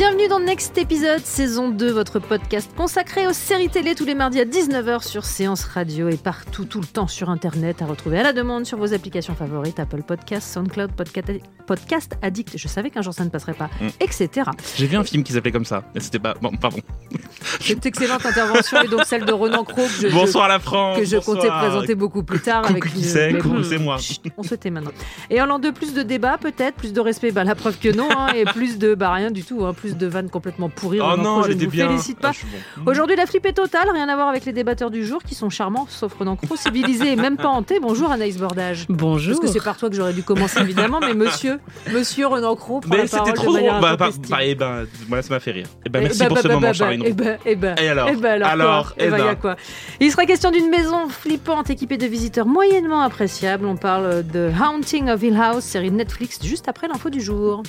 Bienvenue dans Next Épisode, saison 2, votre podcast consacré aux séries télé tous les mardis à 19h sur Séance Radio et partout, tout le temps sur Internet, à retrouver à la demande sur vos applications favorites, Apple Podcasts, SoundCloud, Podcast, Podcast Addict, je savais qu'un jour ça ne passerait pas, Mm. etc. J'ai vu un film qui s'appelait comme ça, mais c'était pas. Bon, pardon. Cette excellente intervention est donc celle de Renan Cros que je, je- Bonsoir la France. que je bonsoir. comptais présenter beaucoup plus tard. Coucou avec qui c'est, bon, c'est moi. chut, on se tait maintenant. Et en l'an de plus de débats, peut-être, plus de respect, bah, la preuve que non, hein, et plus de, bah rien du tout, hein, plus de vannes complètement pourries. Oh non, je ne vous bien. félicite pas. Ah, bon. Aujourd'hui, la flip est totale, rien à voir avec les débatteurs du jour qui sont charmants, sauf Renan Cros, civilisé et même pas hanté. Bonjour Anaïs Bordage. Bonjour. Parce que c'est par toi que j'aurais dû commencer évidemment, mais monsieur, monsieur Renan Cros prend Mais la parole trop de drôle. manière Bah, bah, bah, eh ben, voilà, ça m'a fait rire. Eh ben, Eh merci bah, pour bah, ce bah, moment, bah, Charline. Eh ben, eh ben, Et alors eh ben alors, Alors, quoi eh ben, y a ben. quoi Il sera question d'une maison flippante équipée de visiteurs moyennement appréciables. On parle de Haunting of Hill House, série Netflix, juste après l'info du jour.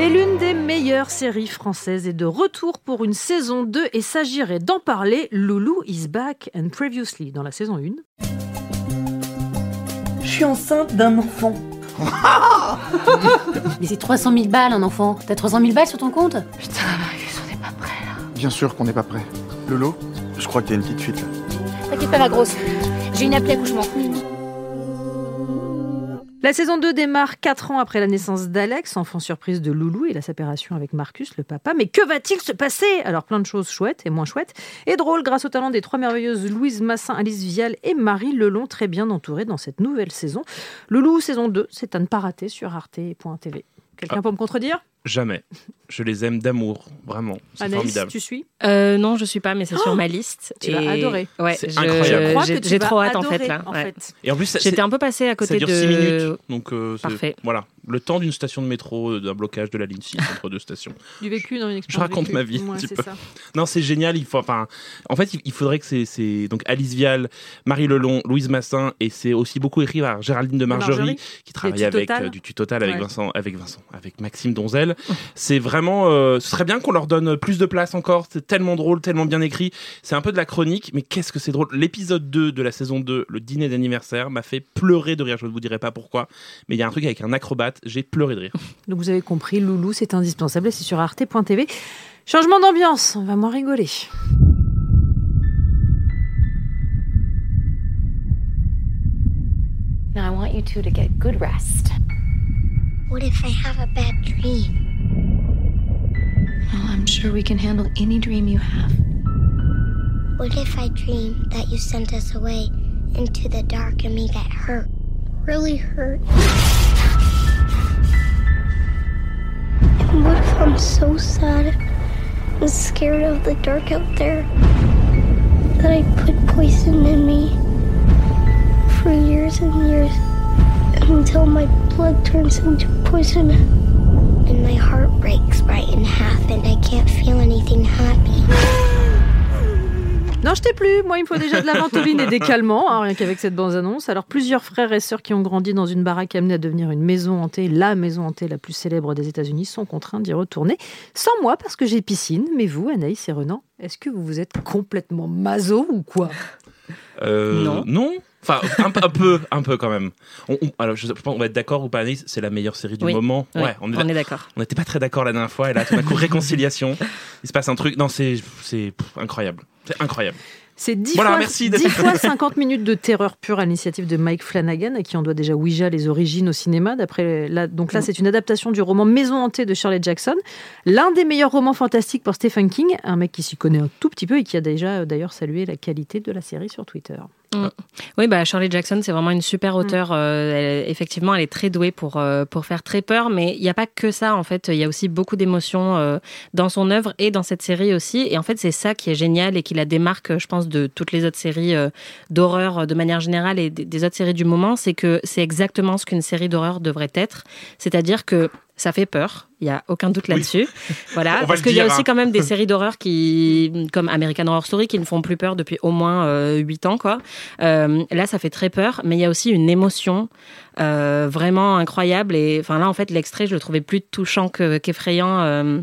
Et l'une des meilleures séries françaises est de retour pour une saison 2 et s'agirait d'en parler. Loulou is back and previously dans la saison 1. Je suis enceinte d'un enfant. Mais c'est 300 000 balles un enfant. T'as 300 000 balles sur ton compte? Bien sûr qu'on n'est pas prêt. Lolo, je crois qu'il y a une petite fuite là. T'inquiète pas ma grosse. J'ai une appli accouchement. La saison 2 démarre 4 ans après la naissance d'Alex, enfant surprise de Loulou et la séparation avec Marcus, le papa. Mais que va-t-il se passer? Alors plein de choses chouettes et moins chouettes, et drôles grâce au talent des trois merveilleuses Louise Massin, Alice Vial et Marie Lelon, très bien entourées dans cette nouvelle saison. Loulou, saison 2, c'est à ne pas rater sur arte.tv. Quelqu'un Ah. peut me contredire? Jamais. Je les aime d'amour, vraiment. C'est Anaïs, formidable. tu suis? Euh, non, je suis pas, mais c'est sur ma liste. tu vas adorer. Ouais, C'est je- incroyable. Je crois que J'ai tu j'ai vas trop hâte en fait là. en ouais. fait. Et en plus, ça, J'étais c'est- un peu passé à ça côté dure de. 6 minutes. Donc, euh, c'est- Parfait. Voilà. Le temps d'une station de métro, euh, d'un blocage de la ligne 6 entre deux stations. Du vécu dans une Je expérience raconte vécue. ma vie un Ouais, petit c'est peu. ça. Non, c'est génial. Il faut, enfin, en fait, il- faudrait que c'est, c'est donc Alice Vial, Marie Lelon, Louise Massin, et c'est aussi beaucoup écrit par Géraldine de Margerie, Margerie, qui travaille avec du Tutotal avec. Vincent, avec Vincent, avec Maxime Donzel. C'est vraiment, euh, ce serait bien qu'on leur donne plus de place encore. C'est tellement drôle, tellement bien écrit. C'est un peu de la chronique, mais qu'est-ce que c'est drôle. L'épisode 2 de la saison 2, le dîner d'anniversaire, m'a fait pleurer de rire. Je ne vous dirai pas pourquoi, mais il y a un truc avec un acrobate. J'ai pleuré de rire. Donc vous avez compris, Loulou, c'est indispensable et c'est sur arte.tv. Changement d'ambiance, on va moins rigoler. Now I want you two to get good rest. What if I have a bad dream? Well, I'm sure we can handle any dream you have. What if I dream that you sent us away into the dark and we get hurt? Really hurt? And what if I'm so sad and scared of the dark out there that I put poison in me for years and years until my blood turns into poison can't feel anything happy? Non, je t'ai plus. Moi, il me faut déjà de la ventoline et des calmants, hein, rien qu'avec cette bande-annonce. Alors, plusieurs frères et sœurs qui ont grandi dans une baraque amenée à devenir une maison hantée, la maison hantée la plus célèbre des États-Unis, sont contraints d'y retourner. Sans moi, parce que j'ai piscine. Mais vous, Anaïs et Renan, est-ce que vous vous êtes complètement maso ou quoi? Euh, Non. Non. Enfin, un, un peu, un peu quand même. On- on- alors, je, pense qu'on va être d'accord ou pas, Anaïs, c'est la meilleure série du Oui. moment. Oui, Ouais, on est, d'accord. on n'était pas très d'accord la dernière fois, et là, tout d'un coup, réconciliation. Il se passe un truc. Non, c'est, incroyable. C'est incroyable. C'est 10 Voilà, fois, merci 10 d'être- fois 50 minutes de terreur pure à l'initiative de Mike Flanagan, à qui on doit déjà Ouija, les origines au cinéma. D'après là, donc là, c'est une adaptation du roman Maison hantée de Shirley Jackson, l'un des meilleurs romans fantastiques pour Stephen King, un mec qui s'y connaît un tout petit peu et qui a déjà euh, d'ailleurs salué la qualité de la série sur Twitter. Mm. Oui, bah Shirley Jackson, c'est vraiment une super auteure. Euh, elle- effectivement, elle est très douée pour euh, pour faire très peur, mais il n'y a pas que ça. En fait, il y a aussi beaucoup d'émotions euh, dans son œuvre et dans cette série aussi. Et en fait, c'est ça qui est génial et qui la démarque, je pense, de toutes les autres séries euh, d'horreur de manière générale et des autres séries du moment. C'est que c'est exactement ce qu'une série d'horreur devrait être. C'est-à-dire que ça fait peur. Il y a aucun doute là-dessus. Voilà, parce qu'il y a aussi hein. quand même des séries d'horreur qui, comme American Horror Story, qui ne font plus peur depuis au moins euh, 8 ans, quoi. Euh, là, ça fait très peur, mais il y a aussi une émotion euh, vraiment incroyable. Et enfin là, en fait, l'extrait, je le trouvais plus touchant que- qu'effrayant. euh,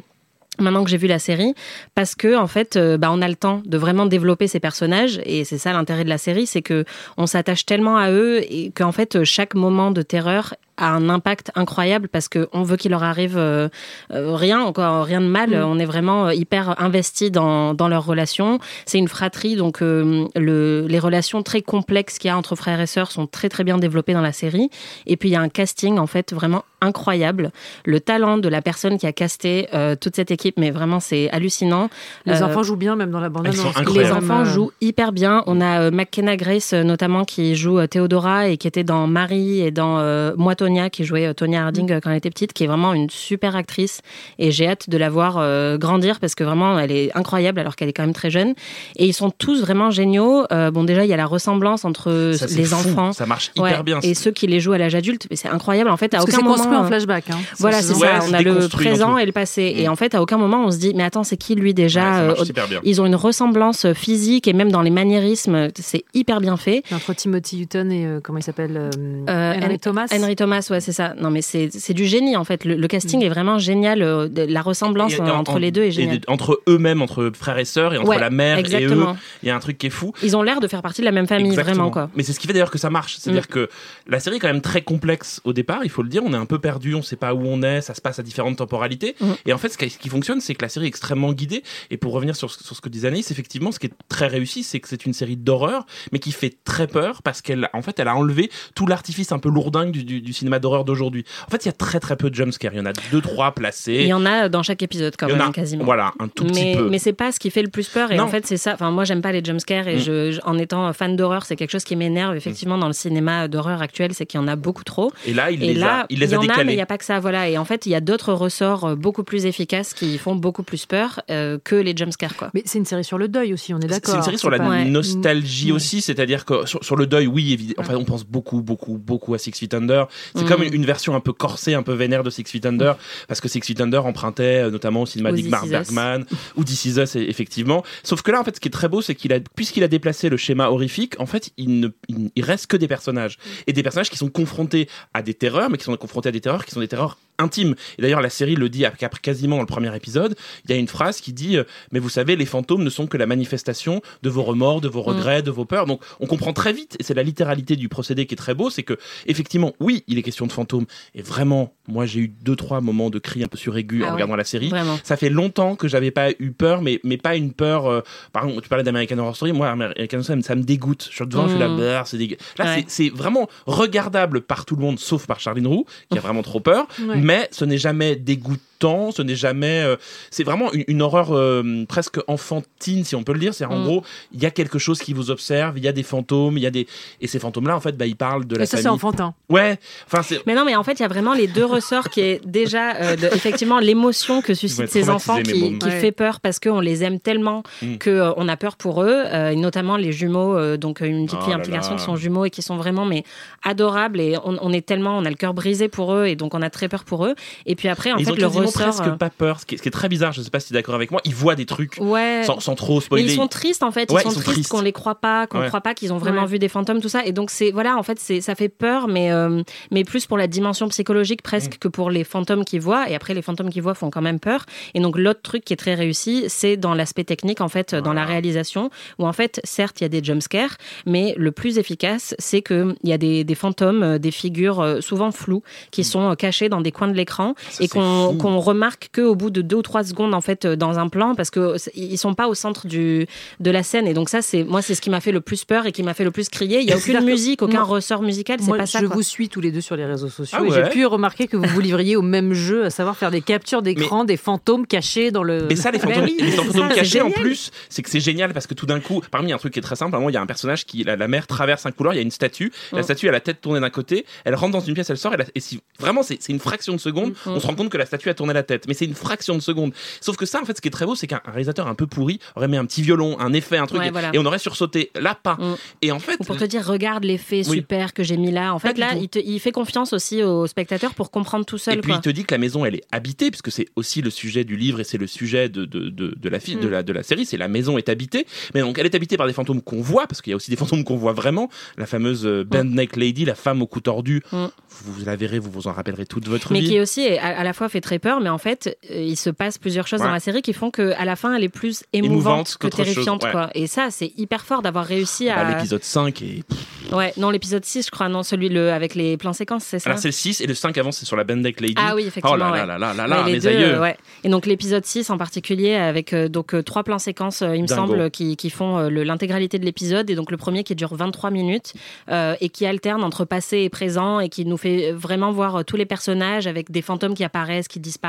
Maintenant que j'ai vu la série, parce que en fait, euh, bah, on a le temps de vraiment développer ces personnages, et c'est ça l'intérêt de la série, c'est que on s'attache tellement à eux et qu'en fait, chaque moment de terreur a un impact incroyable parce que on veut qu'il leur arrive euh, euh, rien, encore rien de mal. Mm. On est vraiment euh, hyper investi dans dans leurs relations. C'est une fratrie, donc euh, le, les relations très complexes qu'il y a entre frères et sœurs sont très très bien développées dans la série. Et puis il y a un casting en fait vraiment incroyable. Le talent de la personne qui a casté euh, toute cette équipe, mais vraiment c'est hallucinant. Les Euh, enfants jouent bien, même dans la bande annonce. les enfants jouent hyper bien. On a euh, McKenna Grace euh, notamment qui joue euh, Théodora et qui était dans Marie et dans euh, Moi Tonya qui jouait euh, Tonya Harding euh, quand elle était petite, qui est vraiment une super actrice et j'ai hâte de la voir euh, grandir parce que vraiment elle est incroyable alors qu'elle est quand même très jeune. Et ils sont tous vraiment géniaux. Euh, bon déjà il y a la ressemblance entre Ça, les fou. enfants. Ça marche Ouais, hyper bien. Et ceux qui les jouent à l'âge adulte, mais c'est incroyable. En fait, à Parce aucun c'est construit moment. en euh, flashback. hein. voilà, c'est Ouais, ça. On a le présent et le passé. Et Mm. en fait, à aucun moment on se dit, mais attends, c'est qui lui déjà? Euh. Ils ont une ressemblance physique et même dans les maniérismes, c'est hyper bien fait. Entre Timothy Hutton et euh, comment il s'appelle euh, Euh, Henry Hen- Thomas? Henry Thomas, ouais, c'est ça. Non, mais c'est c'est du génie en fait. Le, le casting est vraiment génial. euh, La ressemblance Et euh, en- entre les deux est géniale. entre eux-mêmes, entre frères et sœurs, et entre Ouais, la mère et eux, il y a un truc qui est fou. Ils ont l'air de faire partie de la même famille, Exactement. vraiment quoi. Mais c'est ce qui fait d'ailleurs que ça marche. C'est-à-dire que la série est quand même très complexe au départ, il faut le dire. On est un peu perdu, on sait pas où on est, ça se passe à différentes temporalités. Mm. Et en fait, ce qui, fonctionne, c'est que la série est extrêmement guidée. Et pour revenir sur, ce- sur ce que disait Anaïs, effectivement, ce qui est très réussi, c'est que c'est une série d'horreur, mais qui fait très peur parce qu'elle, en fait, elle a enlevé tout l'artifice un peu lourdingue du, du- du cinéma d'horreur d'aujourd'hui. En fait, il y a très très peu de jumpscares. Il y en a deux, trois placés. Il y en a dans chaque épisode quand même, a, quasiment. Voilà, un tout petit mais, peu. mais c'est pas ce qui fait le plus peur et Non. en fait c'est ça enfin moi j'aime pas les jumpscares et Mm. je, je- en étant fan d'horreur c'est quelque chose qui m'énerve effectivement dans le cinéma d'horreur actuel c'est qu'il y en a beaucoup trop Et là, il et les là a, il les a en a mais il n'y a pas que ça voilà et en fait il y a d'autres ressorts euh, beaucoup plus efficaces qui font beaucoup plus peur euh, que les jumpscares quoi Mais c'est une série sur le deuil aussi, on est d'accord. C'est une série sur la pas- nostalgie Ouais. aussi, c'est-à-dire que sur, sur le deuil, oui, évidemment. Enfin, on pense beaucoup, beaucoup, beaucoup à Six Feet Under. C'est Mm. comme une, une version un peu corsée, un peu vénère de Six Feet Under, parce que Six Feet Under empruntait euh, notamment au cinéma d'Igmar. Bergman ou This Is Us, et- effectivement. Sauf que là, en fait, ce qui est très beau, c'est qu'il a, puisqu'il a déplacé le schéma horrifique, en fait, il ne, il, il reste que des personnages et des personnages qui sont confrontés à des terreurs, mais qui sont confrontés à des qui sont des terreurs intimes. Et d'ailleurs, la série le dit après quasiment dans le premier épisode. Il y a une phrase qui dit euh, Mais vous savez, les fantômes ne sont que la manifestation de vos remords, de vos regrets, de vos peurs. Donc, on comprend très vite, et c'est la littéralité du procédé qui est très beau, c'est que, effectivement, oui, il est question de fantômes. Et vraiment, moi, j'ai eu deux, trois moments de cris un peu suraigus Ah en ouais. regardant la série. vraiment Ça fait longtemps que j'avais pas eu peur, mais, mais pas une peur. euh, par exemple, tu parlais d'American Horror Story. Moi, American Horror Story, ça me dégoûte. Je suis devant, je suis là, Mm. Brrr, c'est dégueu. Là, Ouais. c'est- c'est vraiment regardable par tout le monde, sauf par Charline Roux, qui a vraiment trop peur. Ouais. Mais ce n'est jamais dégoûtant, ce n'est jamais. euh, c'est vraiment une, une horreur euh, presque enfantine, si on peut le dire. C'est en Mm. gros, il y a quelque chose qui vous observe, il y a des fantômes, il y a des. Et ces fantômes-là, en fait, bah, ils parlent de la Et ça, c'est enfantin. Ouais, enfin, c'est. Mais non, mais en fait, il y a vraiment les deux ressorts qui est déjà, euh, de- effectivement, l'émotion que suscitent ces enfants qui, mômes. qui Ouais. fait peur parce qu'on les aime tellement Mm. qu'on a peur pour eux, euh, et notamment les jumeaux, euh, donc une petite Oh fille, un petit garçon qui sont jumeaux et qui sont vraiment mais adorables et on, on est tellement, on a le cœur brisé pour eux et donc on a très peur pour eux. Et puis après, en ils fait, le ressort. presque euh, pas peur, ce qui est, ce qui est très bizarre. Je sais pas si tu es d'accord avec moi. Ils voient des trucs Ouais. sans, sans trop Mais spoiler. ils sont tristes en fait, Ouais, ils sont, ils sont tristes tristes. qu'on les croit pas, qu'on Ouais. croit pas qu'ils ont vraiment Ouais. vu des fantômes, tout ça. Et donc c'est voilà, en fait, c'est ça fait peur, mais euh, mais plus pour la dimension psychologique presque Mm. que pour les fantômes qu'ils voient. Et après, les fantômes qu'ils voient font quand même peur. Et donc l'autre truc qui est très réussi, c'est dans l'aspect technique en fait, dans la réalisation, où en fait, certes, il y a des jumpscares, mais le plus efficace, c'est que il y a des, des fantômes, euh, des figures souvent floues, qui sont euh, cachées dans des coins de l'écran Ça, et qu'on on remarque que au bout de deux ou trois secondes en fait euh, dans un plan parce que c'est- ils sont pas au centre du de la scène et donc ça c'est moi c'est ce qui m'a fait le plus peur et qui m'a fait le plus crier. Il y a aucune que musique, aucun moi- ressort musical, c'est pas ça. je quoi. vous suis tous les deux sur les réseaux sociaux Ah et j'ai pu remarquer que vous vous livriez au même jeu, à savoir faire des captures d'écran des fantômes cachés dans le. Mais ça, les Ben fantômes, oui, les c'est fantômes ça, cachés, en plus, c'est que c'est génial parce que tout d'un coup, parmi un truc qui est très simple, à un moment, il y a un personnage qui, la, la mère traverse un couloir, il y a une statue, la Mm. statue a la tête tournée d'un côté, elle rentre dans une pièce, elle sort, et, et si vraiment, c'est c'est une fraction de seconde, Mm. on se rend compte que la statue a tourné la tête, mais c'est une fraction de seconde. Sauf que ça, en fait, ce qui est très beau, c'est qu'un un réalisateur un peu pourri aurait mis un petit violon, un effet, un truc, Ouais, et, voilà. et on aurait sursauté. Là, pas. Mm. Et en fait, Ou pour te dire, regarde l'effet Oui. super que j'ai mis là. En fait, là, il, te- il fait confiance aussi au spectateur pour comprendre tout seul. Et puis quoi. il te dit que la maison elle est habitée puisque c'est aussi le sujet du livre et c'est le sujet de, de, de, de la, fi- Mm. de, la, de la série, c'est la maison est habitée. Mais donc elle est habitée par des fantômes qu'on voit parce qu'il y a aussi des fantômes qu'on voit vraiment. La fameuse euh, Band Neck Lady, la femme au cou tordu, Mm. vous, la verrez, vous vous en rappellerez toute votre mais vie. qui est aussi à, à la fois fait très peur, mais en fait, euh, il se passe plusieurs choses Ouais. dans la série qui font que à la fin, elle est plus émouvante, Émouvante que chose, terrifiante, ouais. quoi. Et ça, c'est hyper fort d'avoir réussi Bah, à. L'épisode 5 et ouais, non, l'épisode 6, je crois, non, celui le avec les plans séquences, c'est ça. alors c'est le 6 et le 5 avant c'est sur la Band Neck Lady. Ah oui, effectivement. Oh là ouais. là là là les deux, aïeux. euh, ouais. Et donc l'épisode 6 en particulier avec euh, donc euh, trois plans séquences euh, il me semble qui, qui font euh, l'intégralité de l'épisode et donc le premier qui dure 23 minutes euh, et qui alterne entre passé et présent et qui nous fait vraiment voir euh, tous les personnages avec des fantômes qui apparaissent, qui disparaissent,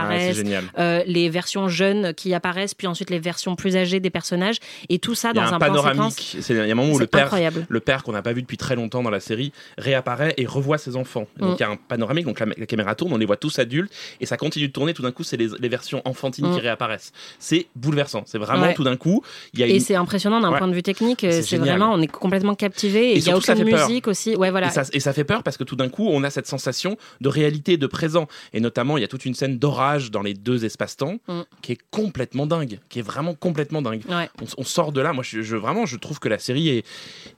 euh, les versions jeunes qui apparaissent puis ensuite les versions plus âgées des personnages et tout ça dans un, un, panoramique. C'est- Il y a un moment où le père, incroyable. le père qu'on n'a pas vu depuis très longtemps dans la série réapparaît et revoit ses enfants. Et Donc Mm. il y a un panoramique, donc la, la caméra tourne, on les voit tous adultes et ça continue de tourner. Tout d'un coup, c'est les, les versions enfantines Mm. qui réapparaissent. C'est bouleversant. C'est vraiment Ouais. tout d'un coup. Il y a Et c'est impressionnant d'un Ouais. point de vue technique. euh, C'est génial. vraiment, on est complètement captivé. Et il y a aucune peur. musique aussi. Ouais, voilà. Et ça, et ça fait peur parce que tout d'un coup, on a cette sensation de réalité, de présent. Et notamment, il y a toute une scène dans les deux espaces-temps Mm. qui est complètement dingue, qui est vraiment complètement dingue. Ouais. On, on sort de là. Moi, je, je- vraiment, je trouve que la série est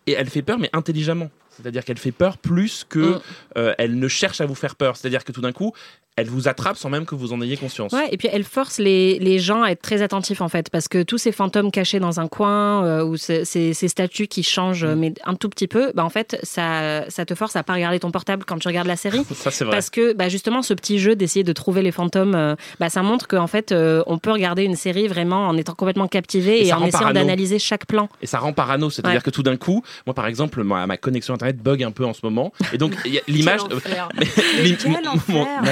et elle fait peur, mais intelligemment. C'est-à-dire qu'elle fait peur plus que Mm. euh, elle ne cherche à vous faire peur. C'est-à-dire que tout d'un coup, elle vous attrape sans même que vous en ayez conscience. Ouais, et puis elle force les, les gens à être très attentifs en fait, parce que tous ces fantômes cachés dans un coin euh, ou ces, ces- ces statues qui changent Mm. mais un tout petit peu, bah en fait ça, ça te force à pas regarder ton portable quand tu regardes la série. Ça, c'est vrai. Parce que bah, justement ce petit jeu d'essayer de trouver les fantômes, euh, bah, ça montre qu'en fait on peut regarder une série vraiment en étant complètement captivé Et en essayant d'analyser chaque plan. Et ça rend parano, c'est-à-dire Ouais. que tout d'un coup, moi par exemple, ma, ma connexion internet bug un peu en ce moment, et donc l'image,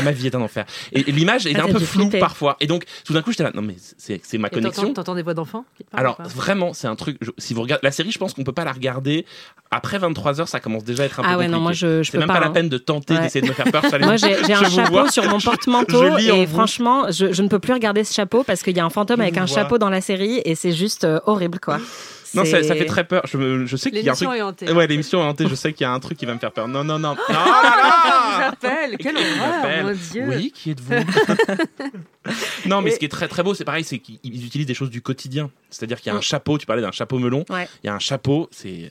ma, vie est un enfer. Et, l'image est Ah, un peu floue parfois. Et donc tout d'un coup, j'étais là, non mais c'est c'est ma connexion. T'entends des voix d'enfants Alors vraiment, c'est un truc. si vous regardez la série, je pense qu'on peut pas la regarder après 23 heures. Ça commence déjà à être un peu Ah ouais, compliqué. non, moi je, je C'est même pas. la hein. peine de tenter Ouais. d'essayer de me faire peur. Moi, j'ai un chapeau vois. sur mon porte-manteau et vous. franchement, je, je ne peux plus regarder ce chapeau parce qu'il y a un fantôme Je avec un vois. chapeau dans la série et c'est juste euh, horrible, quoi. Non, ça, fait très peur. Je, sais qu'il y a un truc. L'émission est hantée. Ouais, l'émission est hantée. Je sais qu'il y a un truc qui va me faire peur. Non, non, non. Non, Ah, là, vous là appelle? Quelle horreur, appelle? mon Dieu Oui, qui êtes-vous? Non, mais Et- ce qui est très très beau, c'est pareil, c'est qu'ils ils utilisent des choses du quotidien. C'est-à-dire qu'il y a un chapeau. Tu parlais d'un chapeau melon. Ouais. Il y a un chapeau. C'est.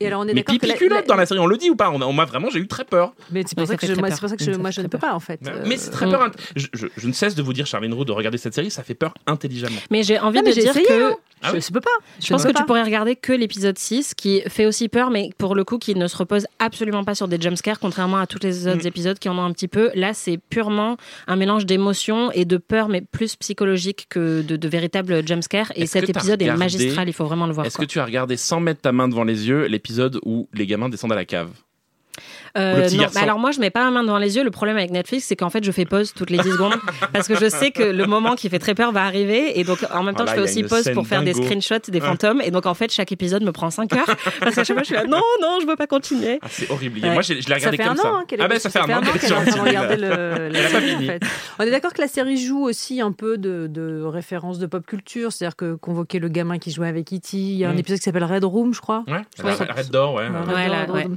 Et alors on est Mais que pipi la- culotte la- dans la série. On le dit ou pas? On m'a vraiment. J'ai eu très peur. Mais c'est pour ça ça que je, moi, peur. c'est pour ça que je, moi je ne peux peur. pas en fait. Euh, Mais c'est très peur. int- Je, je- je ne cesse de vous dire, Charline Roux, de regarder cette série. Ça fait peur intelligemment. Mais j'ai envie Non, de dire essayé, que hein. Ah je oui ne peux pas. je pense que tu pourrais regarder que l'épisode 6 qui fait aussi peur, mais pour le coup qui ne se repose absolument pas sur des jumpscares, contrairement à tous les autres Mm. épisodes qui en ont un petit peu. Là, c'est purement un mélange d'émotions et de peur, mais plus psychologique que de, de véritables jumpscares. Et cet épisode est magistral, il faut vraiment le voir. Est-ce que tu as regardé sans mettre ta main devant les yeux l'épisode où les gamins descendent à la cave? Euh, Le petit non, mais alors moi je mets pas ma main devant les yeux. Le problème avec Netflix, c'est qu'en fait je fais pause toutes les 10 secondes parce que je sais que le moment qui fait très peur va arriver et donc en même temps je fais a aussi pause pour faire des screenshots des Ouais. fantômes et donc en fait chaque épisode me prend 5 heures parce qu'à chaque fois je suis là non non je veux pas continuer. Ah, c'est horrible. Ouais. Moi, je l'ai Ça regardé fait comme ça. an hein, qu'elle est ah ben, ça fait un an qu'elle regarder là. le, a pas série, en fini. fait. On est d'accord que la série joue aussi un peu de, de références de pop culture, c'est-à-dire que convoquer le gamin qui jouait avec E.T. Il y a un Mm. épisode qui s'appelle Red Room, je crois. Ouais, Red Door, ouais.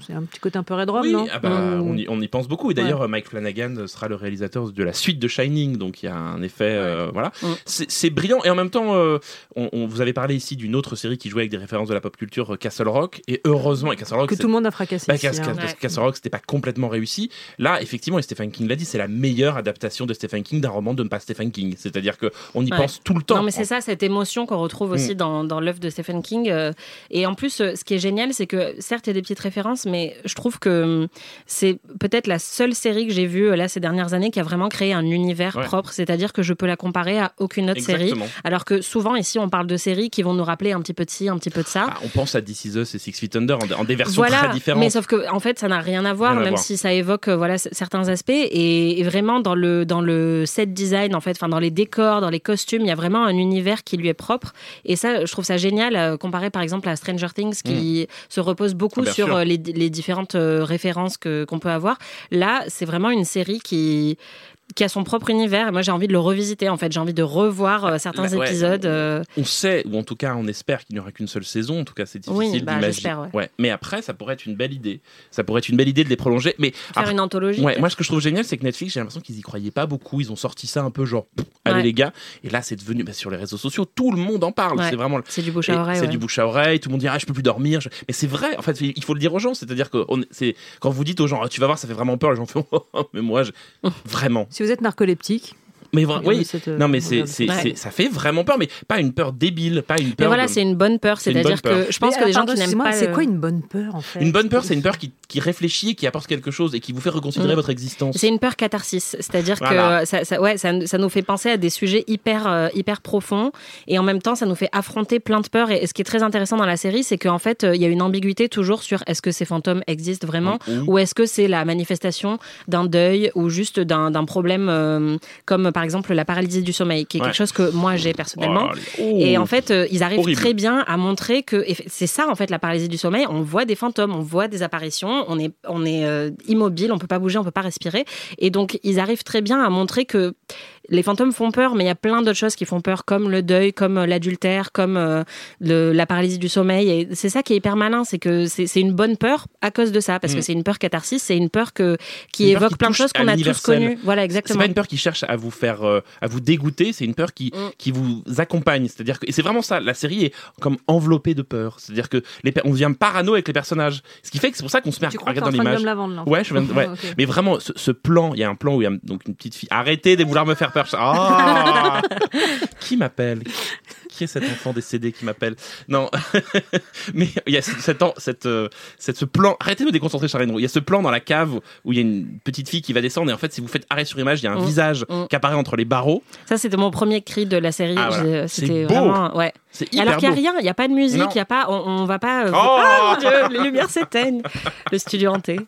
C'est un petit côté un peu Red Room, Oui, ah bah, Mm. on, y, on y pense beaucoup. Et d'ailleurs, Mike Flanagan sera le réalisateur de la suite de Shining, donc il y a un effet, euh, voilà. Mm. C'est brillant. Et en même temps, euh, on, on- vous avez parlé ici d'une autre série qui jouait avec des références de la pop culture, euh, Castle Rock. Et heureusement, et Castle Rock, Que tout le monde a fracassé. bah, ici, Cas- hein. Cas- Ouais. Castle Rock, c'était pas complètement réussi. Là, effectivement, et Stephen King l'a dit, c'est la meilleure adaptation de Stephen King d'un roman de ne pas Stephen King. C'est-à-dire que on y pense tout le temps. Non, mais c'est ça, cette émotion qu'on retrouve aussi Mm. dans, dans l'œuvre de Stephen King. et en plus, ce qui est génial, c'est que certes, il y a des petites références, mais je trouve que hum, c'est peut-être la seule série que j'ai vue euh, là ces dernières années qui a vraiment créé un univers Ouais. propre. C'est-à-dire que je peux la comparer à aucune autre série. Alors que souvent ici on parle de séries qui vont nous rappeler un petit peu de ci, un petit peu de ça. Ah, on pense à This Is Us et Six Feet Under en, des versions Voilà, très différentes. mais sauf que en fait, ça n'a rien à voir, Rien à même voir. si ça évoque euh, voilà certains aspects et, et vraiment dans le dans le set design en fait, enfin dans les décors, dans les costumes, il y a vraiment un univers qui lui est propre et ça, je trouve ça génial euh, comparé par exemple à Stranger Things qui se repose beaucoup Ah, sur les, les différentes références qu'on peut avoir. Là, c'est vraiment une série qui qui a son propre univers et moi j'ai envie de le revisiter en fait j'ai envie de revoir euh, certains Là, ouais. épisodes euh, On sait, ou en tout cas on espère qu'il n'y aura qu'une seule saison. En tout cas, c'est difficile Oui, bah, d'imaginer. j'espère, ouais. Mais après, ça pourrait être une belle idée. Ça pourrait être une belle idée de les prolonger. Mais faire après- une anthologie Ouais, moi ce que je trouve génial, c'est que Netflix, j'ai l'impression qu'ils y croyaient pas beaucoup. Ils ont sorti ça un peu genre, pff, allez Ouais. les gars. Et là, c'est devenu bah, sur les réseaux sociaux, tout le monde en parle. Ouais. C'est vraiment. c'est du bouche et à oreille C'est ouais. du bouche à oreille. Tout le monde dit ah je peux plus dormir. Je- Mais c'est vrai. En fait, il faut le dire aux gens. C'est-à-dire que on- c'est quand vous dites aux gens Ah, tu vas voir, ça fait vraiment peur. Les gens font Oh, mais moi, je- vraiment. Si vous êtes narcoleptique, Mais oui. cette, euh, Non mais c'est, regardez c'est, Ouais. c'est- ça fait vraiment peur, mais pas une peur débile, pas une mais peur. voilà de- c'est une bonne peur c'est-à-dire que je pense Mais que les gens qui n'aiment pas C'est quoi une bonne peur en fait? Une bonne peur, c'est une peur qui, qui réfléchit et qui apporte quelque chose et qui vous fait reconsidérer Mm. votre existence. C'est une peur catharsis, c'est-à-dire Voilà. que ça, ça- ouais, ça, ça nous fait penser à des sujets hyper, euh, hyper profonds et en même temps, ça nous fait affronter plein de peurs. Et, et ce qui est très intéressant dans la série, c'est qu'en fait, euh, il y a une ambiguïté toujours sur est-ce que ces fantômes existent vraiment Ou- ou est-ce que c'est la manifestation d'un deuil ou juste d'un d'un problème euh, comme par exemple la paralysie du sommeil, qui est Ouais. quelque chose que moi j'ai personnellement. Oh, Et Oh. en fait, euh, ils arrivent Horrible. très bien à montrer que c'est ça en fait la paralysie du sommeil. On voit des fantômes, on voit des apparitions, on est on est euh, immobile, on peut pas bouger, on peut pas respirer. Et donc ils arrivent très bien à montrer que les fantômes font peur, mais il y a plein d'autres choses qui font peur, comme le deuil, comme euh, l'adultère, comme euh, le- la paralysie du sommeil. Et c'est ça qui est hyper malin, c'est que c'est c'est une bonne peur à cause de ça, parce Mm. que c'est une peur catharsis, c'est une peur que qui Une peur évoque qui plein de choses à qu'on a tous connues. Voilà, C'est exactement. pas une peur qui cherche à vous faire, euh, à vous dégoûter, c'est une peur qui, Mm. qui vous accompagne. C'est-à-dire que, et c'est vraiment ça, la série est comme enveloppée de peur. C'est-à-dire que les, on devient parano avec les personnages. Ce qui fait que c'est pour ça qu'on se met à Tu t'es regarder dans l'image. Ouais, je ouais. Ok. Mais vraiment, ce, ce plan, il y a un plan où il y a donc une petite fille. Arrêtez de vouloir me faire Ah! Qui m'appelle? Qui est cet enfant décédé qui m'appelle Non, mais il y a cet, en- cette, euh, cette, ce plan. Arrêtez de me déconcentrer, Charlène Roux. Il y a ce plan dans la cave où il y a une petite fille qui va descendre et en fait, si vous faites arrêt sur image, il y a un Mm. visage Mm. qui apparaît entre les barreaux. Ça, c'était mon premier cri de la série. Ah, voilà. C'était beau. vraiment. Ouais. Alors qu'il n'y a rien, il n'y a pas de musique, il y a pas, on, on va pas. euh, Oh ah mon dieu, les lumières s'éteignent. Le studio hanté.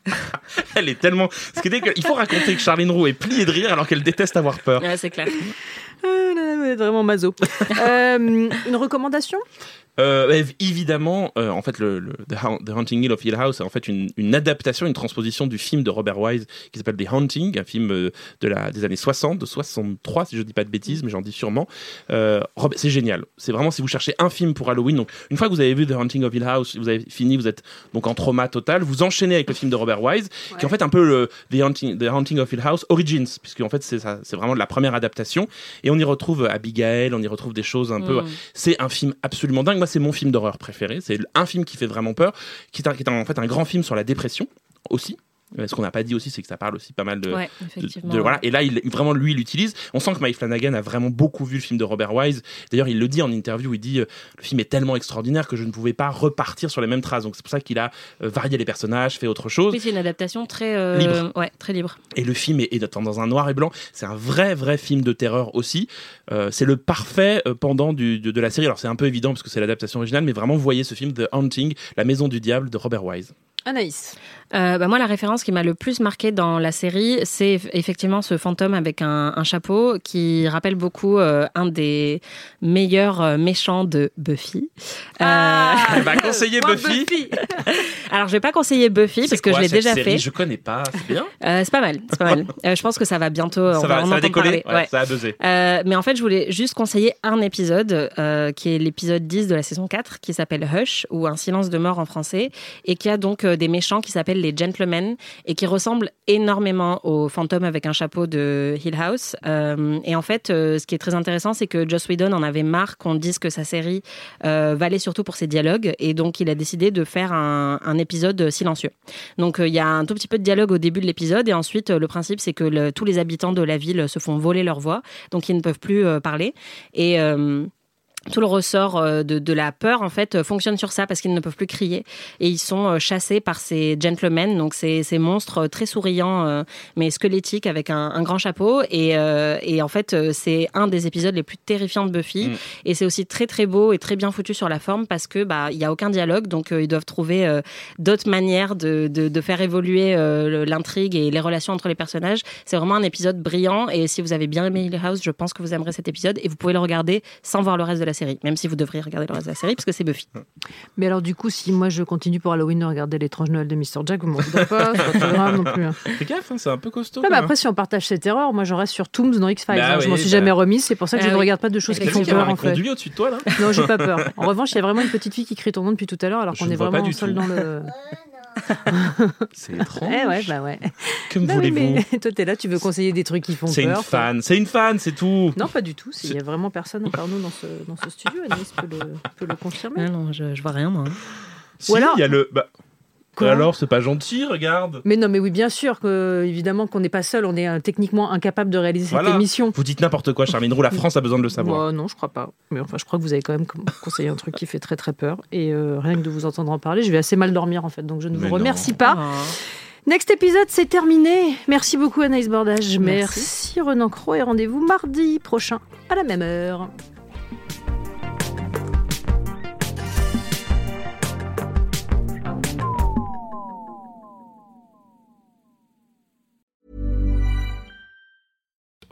Elle est tellement. Ce qui est que- il faut raconter que Charline Roux est pliée de rire alors qu'elle déteste avoir peur. Ouais, c'est clair. Ah vraiment maso. Euh, une recommandation? Euh, év- évidemment, euh, en fait, le, le- The, Hau- The Haunting Hill of Hill House est en fait une, une adaptation, une transposition du film de Robert Wise qui s'appelle The Haunting, un film euh, de la, des années 60, de 63 si je dis pas de bêtises, mais j'en dis sûrement. Euh, c'est génial. C'est vraiment si vous cherchez un film pour Halloween. Donc une fois que vous avez vu The Haunting of Hill House, vous avez fini, vous êtes donc en trauma total. Vous enchaînez avec le film de Robert Wise, qui est en fait un peu le The Haunting, The Haunting of Hill House Origins, puisque en fait c'est c'est vraiment la première adaptation. Et on y retrouve Abigail, on y retrouve des choses un peu. Mm. C'est un film absolument dingue. Moi, c'est mon film d'horreur préféré. C'est un film qui fait vraiment peur, qui est, en fait un grand film sur la dépression aussi. Euh, Ce qu'on n'a pas dit aussi, c'est que ça parle aussi pas mal de, Ouais, de- effectivement. de- voilà. Et là, il, vraiment, lui, il l'utilise. On sent que Mike Flanagan a vraiment beaucoup vu le film de Robert Wise. D'ailleurs, il le dit en interview. Il dit euh, le film est tellement extraordinaire que je ne pouvais pas repartir sur les mêmes traces. Donc c'est pour ça qu'il a euh, varié les personnages, fait autre chose. Oui, c'est une adaptation très euh, Libre. Ouais, très libre. Et le film est, est dans un noir et blanc. C'est un vrai, vrai film de terreur aussi. Euh, c'est le parfait pendant du, de, de la série. Alors c'est un peu évident parce que c'est l'adaptation originale, mais vraiment, vous voyez ce film The Haunting, La Maison du Diable de Robert Wise. Anaïs. Euh, bah, moi, la référence qui m'a le plus marqué dans la série, c'est eff- effectivement ce fantôme avec un, un chapeau qui rappelle beaucoup euh, un des meilleurs euh, méchants de Buffy. Euh, conseillé Moi, Buffy. alors, je vais pas conseiller Buffy parce que je l'ai déjà série fait. Je connais pas. C'est bien. Euh, c'est pas mal, c'est pas mal. Euh, je pense que ça va bientôt. ça on va, va, en ça va entendre décoller. parler. Ouais, Ouais. Ça a buzzé. Euh, mais en fait, je voulais juste conseiller un épisode euh, qui est l'épisode 10 de la saison 4 qui s'appelle Hush ou Un silence de mort en français et qui a donc des méchants qui s'appellent les Gentlemen et qui ressemblent énormément au fantôme avec un chapeau de Hill House. Euh, et en fait, euh, ce qui est très intéressant, c'est que Joss Whedon en avait marre qu'on dise que sa série euh, valait surtout pour ses dialogues et donc il a décidé de faire un, épisode silencieux. Donc il y a un tout petit peu de dialogue au début de l'épisode et ensuite le principe c'est que tous les habitants de la ville se font voler leur voix, donc ils ne peuvent plus parler. Et tout le ressort euh, de, de la peur en fait euh, fonctionne sur ça parce qu'ils ne peuvent plus crier et ils sont euh, chassés par ces gentlemen. Donc ces, ces monstres très souriants mais squelettiques avec un, un grand chapeau. Et, euh, et en fait c'est un des épisodes les plus terrifiants de Buffy. Mm. et c'est aussi très très beau et très bien foutu sur la forme parce que bah il y a aucun dialogue. Donc euh, ils doivent trouver euh, d'autres manières de, de, de faire évoluer l'intrigue et les relations entre les personnages. C'est vraiment un épisode brillant. Et si vous avez bien aimé Hill House je pense que vous aimerez cet épisode et vous pouvez le regarder sans voir le reste de la série même si vous devriez regarder le reste de la série parce que c'est Buffy Mais alors, du coup, si moi je continue pour Halloween de regarder l'étrange Noël de Mr. Jack, vous m'en voudrez pas, c'est pas très grave non plus. hein. Fais gaffe, hein, c'est un peu costaud. Ouais, même. après, si on partage cette erreur, moi je reste sur Tooms dans X-Files. Bah hein. je m'en oui, suis bah. jamais remise, c'est pour ça que je Ah ne oui. regarde pas de choses qui font peur en fait. au-dessus de toi là? Non, j'ai pas peur. En revanche, il y a vraiment une petite fille qui crie ton nom depuis tout à l'heure alors Je qu'on est vraiment seul dans le. C'est étrange. Eh ouais, bah ouais. Que Bah oui, voulez-vous? toi, t'es là, tu veux conseiller des trucs qui font C'est une peur. fan, c'est une fan, c'est tout. Non, pas du tout. Il y a vraiment personne nous dans ce, dans ce studio. Anaïs peut le, peut le confirmer. Ah non je, je vois rien moi Si, alors- il y a le. Bah, Quoi alors, c'est pas gentil, regarde. Mais non, mais oui, bien sûr que évidemment qu'on n'est pas seul. On est euh, techniquement incapable de réaliser Voilà. cette émission. Vous dites n'importe quoi, Charline Roux, la France a besoin de le savoir. Bah, non, je crois pas. Mais enfin, je crois que vous avez quand même conseillé un truc qui fait très très peur. Et euh, rien que de vous entendre en parler, je vais assez mal dormir en fait. Donc je ne Mais vous remercie non. pas. Oh. Next épisode, c'est terminé. Merci beaucoup Anaïs Bordage. Merci. Merci Renan Cro et rendez-vous mardi prochain à la même heure.